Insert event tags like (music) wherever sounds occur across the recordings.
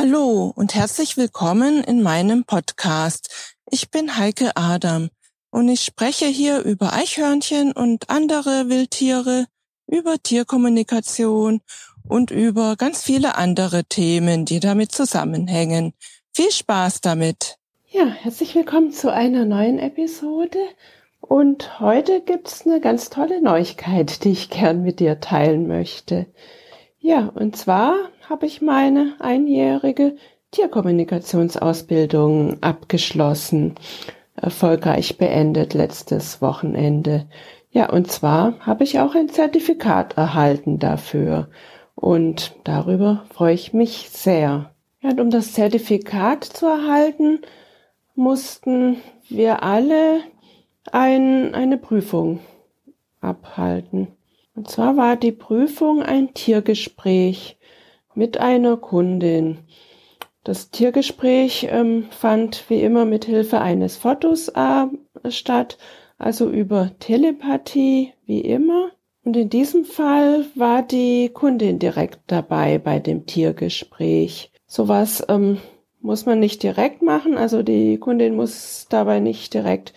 Hallo und herzlich willkommen in meinem Podcast. Ich bin Heike Adam und ich spreche hier über Eichhörnchen und andere Wildtiere, über Tierkommunikation und über ganz viele andere Themen, die damit zusammenhängen. Viel Spaß damit! Ja, herzlich willkommen zu einer neuen Episode. Und heute gibt's eine ganz tolle Neuigkeit, die ich gern mit dir teilen möchte. Ja, und zwar habe ich meine einjährige Tierkommunikationsausbildung abgeschlossen, erfolgreich beendet letztes Wochenende. Ja, und zwar habe ich auch ein Zertifikat erhalten dafür. Und darüber freue ich mich sehr. Ja, und um das Zertifikat zu erhalten, mussten wir alle ein, eine Prüfung abhalten. Und zwar war die Prüfung ein Tiergespräch mit einer Kundin. Das Tiergespräch ähm, fand wie immer mit Hilfe eines Fotos äh, statt, also über Telepathie wie immer. Und in diesem Fall war die Kundin direkt dabei bei dem Tiergespräch. Sowas ähm, muss man nicht direkt machen, also die Kundin muss dabei nicht direkt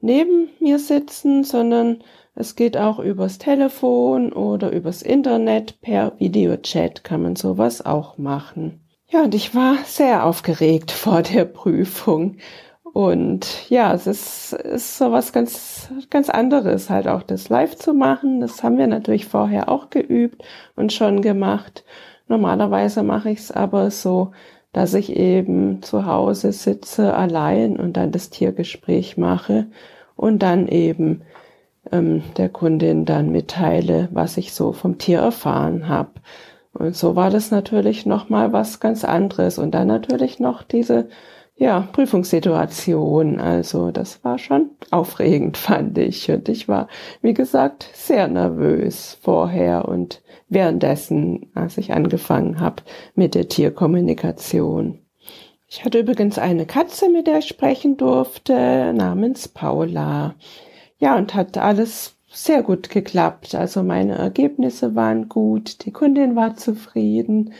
neben mir sitzen, sondern es geht auch übers Telefon oder übers Internet. Per Videochat kann man sowas auch machen. Ja, und ich war sehr aufgeregt (laughs) vor der Prüfung. Und ja, es ist, ist so was ganz, ganz anderes, halt auch das live zu machen. Das haben wir natürlich vorher auch geübt und schon gemacht. Normalerweise mache ich es aber so, dass ich eben zu Hause sitze allein und dann das Tiergespräch mache und dann eben ähm, der Kundin dann mitteile, was ich so vom Tier erfahren habe. Und so war das natürlich noch mal was ganz anderes und dann natürlich noch diese ja, Prüfungssituation. Also das war schon aufregend, (laughs) fand ich. Und ich war, wie gesagt, sehr nervös vorher und währenddessen, als ich angefangen habe mit der Tierkommunikation. Ich hatte übrigens eine Katze, mit der ich sprechen durfte, namens Paula. Ja, und hat alles sehr gut geklappt. Also meine Ergebnisse waren gut, die Kundin war zufrieden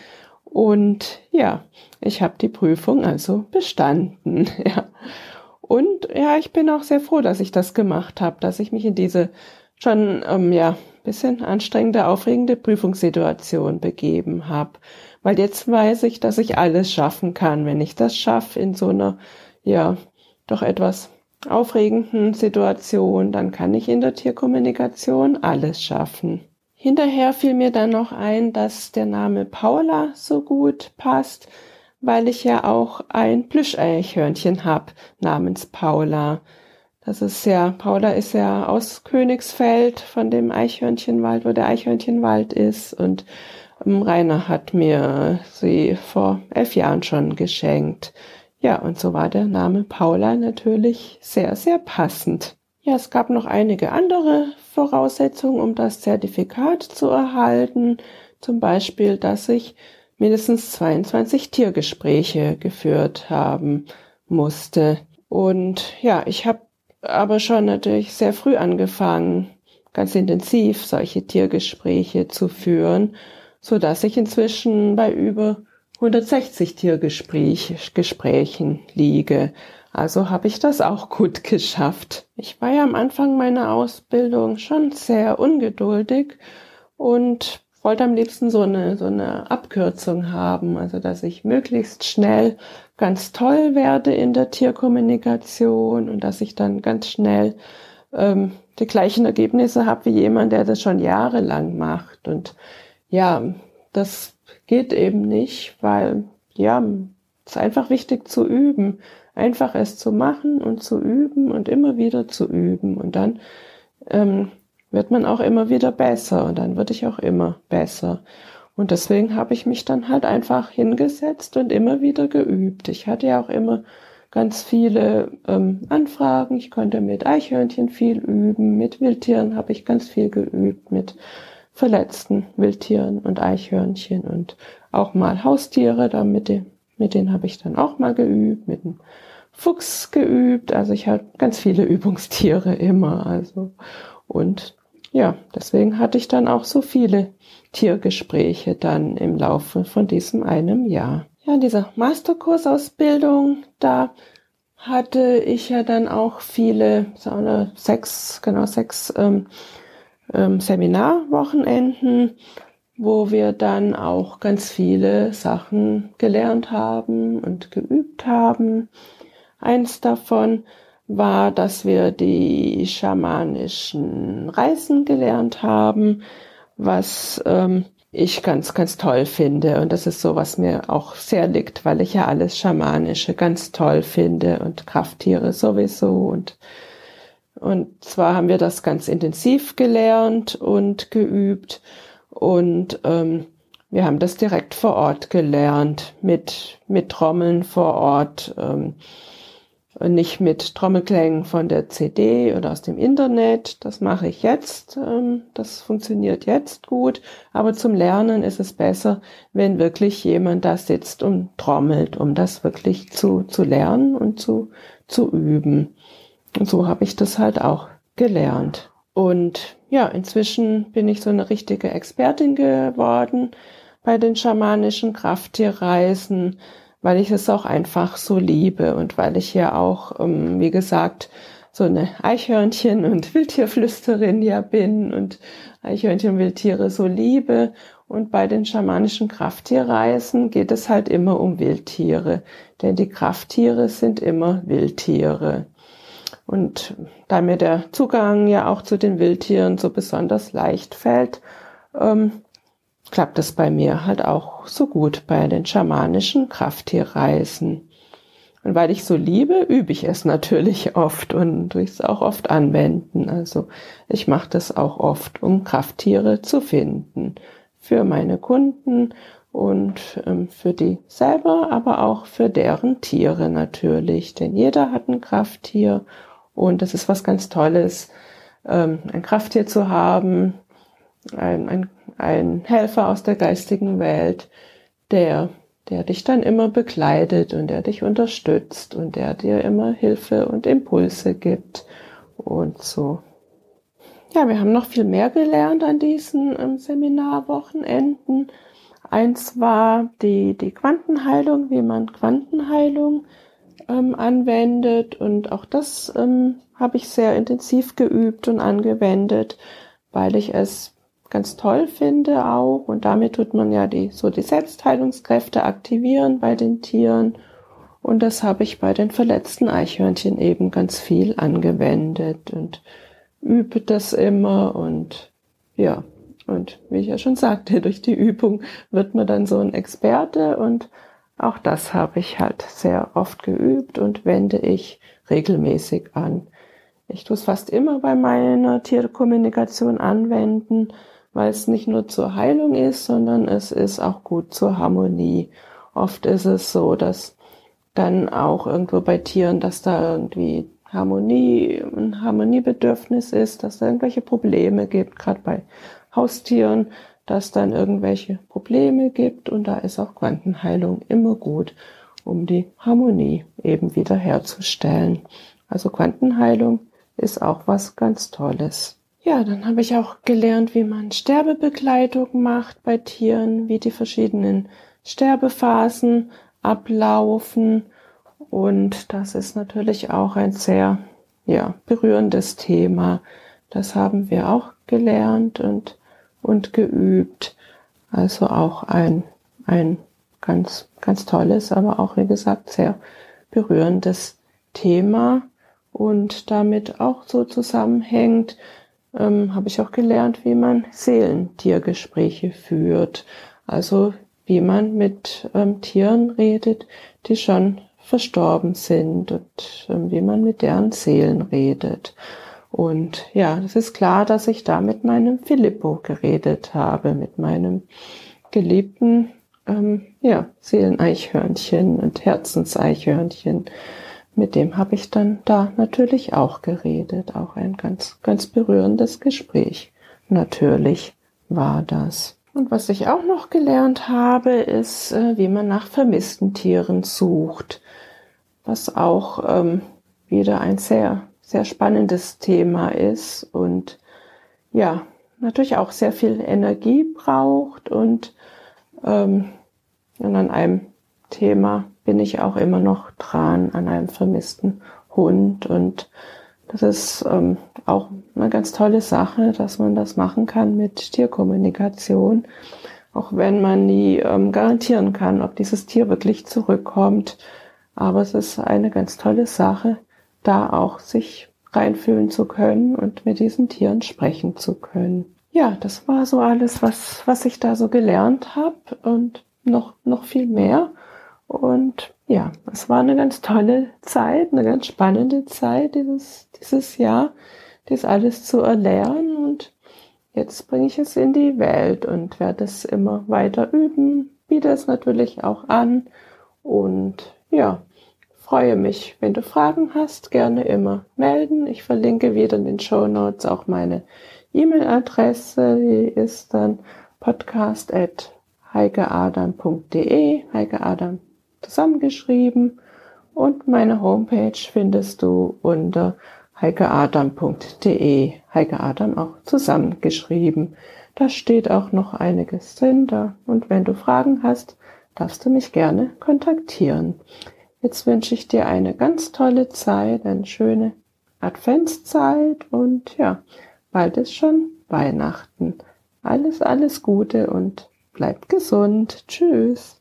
und ja, ich habe die Prüfung also bestanden. (laughs) Ja. Und ja, ich bin auch sehr froh, dass ich das gemacht habe, dass ich mich in diese schon ähm, ja bisschen anstrengende, aufregende Prüfungssituation begeben habe. Weil jetzt weiß ich, dass ich alles schaffen kann, wenn ich das schaffe in so einer ja doch etwas aufregenden Situation, dann kann ich in der Tierkommunikation alles schaffen. Hinterher fiel mir dann noch ein, dass der Name Paula so gut passt, weil ich ja auch ein Plüscheichhörnchen habe namens Paula. Das ist ja, Paula ist ja aus Königsfeld von dem Eichhörnchenwald, wo der Eichhörnchenwald ist und ähm, Rainer hat mir sie vor elf Jahren schon geschenkt. Ja, und so war der Name Paula natürlich sehr, sehr passend. Ja, es gab noch einige andere Voraussetzungen, um das Zertifikat zu erhalten. Zum Beispiel, dass ich mindestens 22 Tiergespräche geführt haben musste. Und ja, ich habe aber schon natürlich sehr früh angefangen, ganz intensiv solche Tiergespräche zu führen, so dass ich inzwischen bei über 160 Tiergesprächen liege. Also habe ich das auch gut geschafft. Ich war ja am Anfang meiner Ausbildung schon sehr ungeduldig und wollte am liebsten so eine, so eine Abkürzung haben, also dass ich möglichst schnell ganz toll werde in der Tierkommunikation und dass ich dann ganz schnell ähm, die gleichen Ergebnisse habe wie jemand, der das schon jahrelang macht. Und ja, das geht eben nicht, weil ja, es ist einfach wichtig zu üben, einfach es zu machen und zu üben und immer wieder zu üben und dann ähm, wird man auch immer wieder besser und dann würde ich auch immer besser. Und deswegen habe ich mich dann halt einfach hingesetzt und immer wieder geübt. Ich hatte ja auch immer ganz viele ähm, Anfragen. Ich konnte mit Eichhörnchen viel üben, mit Wildtieren habe ich ganz viel geübt, mit verletzten Wildtieren und Eichhörnchen und auch mal Haustiere, da mit, den, mit denen habe ich dann auch mal geübt, mit dem Fuchs geübt, also ich habe ganz viele (laughs) Übungstiere immer, also. Und ja, deswegen hatte ich dann auch so viele Tiergespräche dann im Laufe von diesem einem Jahr. ja, in dieser Masterkursausbildung, da hatte ich ja dann auch viele, sechs, genau sechs ähm, ähm, Seminarwochenenden, wo wir dann auch ganz viele Sachen gelernt haben und geübt haben. Eins davon war, dass wir die schamanischen Reisen gelernt haben, was ähm, ich ganz, ganz toll finde. Und das ist so, was mir auch sehr liegt, weil ich ja alles Schamanische ganz toll finde und Krafttiere sowieso. Und, und zwar haben wir das ganz intensiv gelernt und geübt. Und ähm, wir haben das direkt vor Ort gelernt, mit, mit Trommeln vor Ort. Ähm, nicht mit Trommelklängen von der CD oder aus dem Internet. Das mache ich jetzt. Ähm, das funktioniert jetzt gut. Aber zum Lernen ist es besser, wenn wirklich jemand da sitzt und trommelt, um das wirklich zu, zu lernen und zu, zu üben. Und so habe ich das halt auch gelernt. Und ja, inzwischen bin ich so eine richtige Expertin geworden bei den schamanischen Krafttierreisen weil ich es auch einfach so liebe und weil ich ja auch, ähm, wie gesagt, so eine Eichhörnchen- (laughs) und Wildtierflüsterin ja bin und Eichhörnchen und Wildtiere so liebe. Und bei den schamanischen Krafttierreisen geht es halt immer um Wildtiere, denn die Krafttiere sind immer Wildtiere. Und da mir der Zugang ja auch zu den Wildtieren so besonders leicht fällt, ähm, klappt es bei mir halt auch so gut bei den schamanischen Krafttierreisen. Und weil ich so liebe, übe ich es natürlich (laughs) oft und tue es auch oft anwenden. Also ich mache das auch oft, um Krafttiere zu finden. Für meine Kunden und ähm, für die selber, aber auch für deren Tiere natürlich. Denn jeder hat ein Krafttier und das ist was ganz Tolles, ähm, ein Krafttier zu haben, ein, ein ein Helfer aus der geistigen Welt, der, der dich dann immer begleitet und der dich unterstützt und der dir immer Hilfe und Impulse gibt und so. Ja, wir haben noch viel mehr gelernt an diesen ähm, Seminarwochenenden. Eins war die, die Quantenheilung, wie man Quantenheilung ähm, anwendet und auch das ähm, habe ich sehr intensiv geübt und angewendet, weil ich es ganz toll finde auch. Und damit tut man ja die, so die Selbstheilungskräfte aktivieren bei den Tieren. Und das habe ich bei den verletzten Eichhörnchen eben ganz viel angewendet und übe das immer und ja, und wie ich ja schon sagte, (laughs) durch die Übung wird man dann so ein Experte und auch das habe ich halt sehr oft geübt und wende ich regelmäßig an. Ich tue es fast immer bei meiner Tierkommunikation anwenden weil es nicht nur zur Heilung ist, sondern es ist auch gut zur Harmonie. Oft ist es so, dass dann auch irgendwo bei Tieren, dass da irgendwie Harmonie, ein Harmoniebedürfnis ist, dass da irgendwelche Probleme gibt, gerade bei Haustieren, dass dann irgendwelche Probleme gibt und da ist auch Quantenheilung immer gut, um die Harmonie eben wieder herzustellen. Also Quantenheilung ist auch was ganz Tolles. Ja, dann habe ich auch gelernt, wie man Sterbebegleitung macht bei Tieren, wie die verschiedenen Sterbephasen ablaufen. Und das ist natürlich auch ein sehr ja, berührendes Thema. Das haben wir auch gelernt und, und geübt. Also auch ein, ein ganz, ganz tolles, aber auch, wie gesagt, sehr berührendes Thema und damit auch so zusammenhängt, ähm, habe ich auch gelernt, wie man Seelentiergespräche führt. Also wie man mit ähm, Tieren redet, die schon verstorben sind und ähm, wie man mit deren Seelen redet. Und ja, es ist klar, dass ich da mit meinem Filippo geredet habe, mit meinem geliebten ähm, ja, Seeleneichhörnchen und Herzenseichhörnchen mit dem habe ich dann da natürlich auch geredet. Auch ein ganz, ganz berührendes Gespräch. Natürlich war das. Und was ich auch noch gelernt habe, ist, äh, wie man nach vermissten Tieren sucht. Was auch ähm, wieder ein sehr, sehr spannendes Thema ist und ja, natürlich auch sehr viel Energie braucht und, ähm, und an einem Thema bin ich auch immer noch dran an einem vermissten Hund und das ist ähm, auch eine ganz tolle Sache, dass man das machen kann mit Tierkommunikation, auch wenn man nie ähm, garantieren kann, ob dieses Tier wirklich zurückkommt. Aber es ist eine ganz tolle Sache, da auch sich reinfühlen zu können und mit diesen Tieren sprechen zu können. Ja, das war so alles, was, was ich da so gelernt habe und noch, noch viel mehr. Und ja, es war eine ganz tolle Zeit, eine ganz spannende Zeit dieses, dieses Jahr, das alles zu erlernen. Und jetzt bringe ich es in die Welt und werde es immer weiter üben, biete es natürlich auch an. Und ja, freue mich, wenn du Fragen hast, gerne immer melden. Ich verlinke wieder in den Show Notes auch meine E-Mail-Adresse, die ist dann podcast at heikeadam.de, Heike Adam zusammengeschrieben und meine Homepage findest du unter heikeadam.de, Heike Adam auch zusammengeschrieben. Da steht auch noch einiges drin und wenn du Fragen hast, darfst du mich gerne kontaktieren. Jetzt wünsche ich dir eine ganz tolle Zeit, eine schöne Adventszeit und ja, bald ist schon Weihnachten. Alles, alles Gute und bleib gesund. Tschüss.